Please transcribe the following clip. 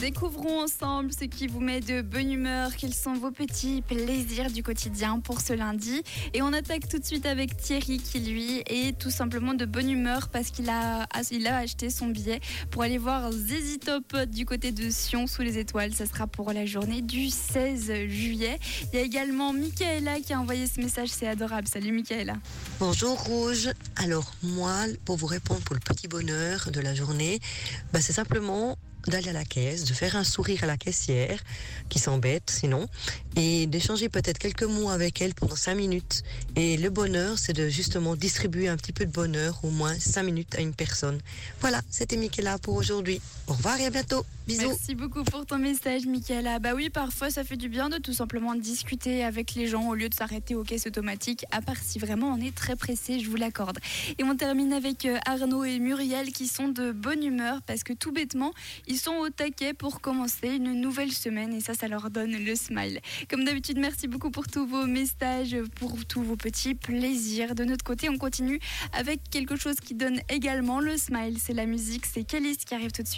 Découvrons ensemble ce qui vous met de bonne humeur, quels sont vos petits plaisirs du quotidien pour ce lundi. Et on attaque tout de suite avec Thierry qui lui est tout simplement de bonne humeur parce qu'il a, acheté son billet pour aller voir Zizi du côté de Sion sous les étoiles. Ça sera pour la journée du 16 juillet. Il y a également Michaela qui a envoyé ce message, c'est adorable. Salut Michaela. Bonjour Rouge. Alors moi, pour vous répondre pour le petit bonheur de la journée, bah, c'est simplement d'aller à la caisse, de faire un sourire à la caissière, qui s'embête sinon, et d'échanger peut-être quelques mots avec elle pendant cinq minutes. Et le bonheur, c'est de justement distribuer un petit peu de bonheur, au moins cinq minutes à une personne. Voilà, c'était Michaela pour aujourd'hui. Au revoir et à bientôt. Bisous. Merci beaucoup pour ton message, Michaela. Bah oui, parfois ça fait du bien de tout simplement discuter avec les gens au lieu de s'arrêter aux caisses automatiques, à part si vraiment on est très pressé, je vous l'accorde. Et on termine avec euh, Arnaud et Muriel qui sont de bonne humeur parce que tout bêtement, ils sont au taquet pour commencer une nouvelle semaine et ça, ça leur donne le smile. Comme d'habitude, merci beaucoup pour tous vos messages, pour tous vos petits plaisirs. De notre côté, on continue avec quelque chose qui donne également le smile. C'est la musique, c'est Calice qui arrive tout de suite.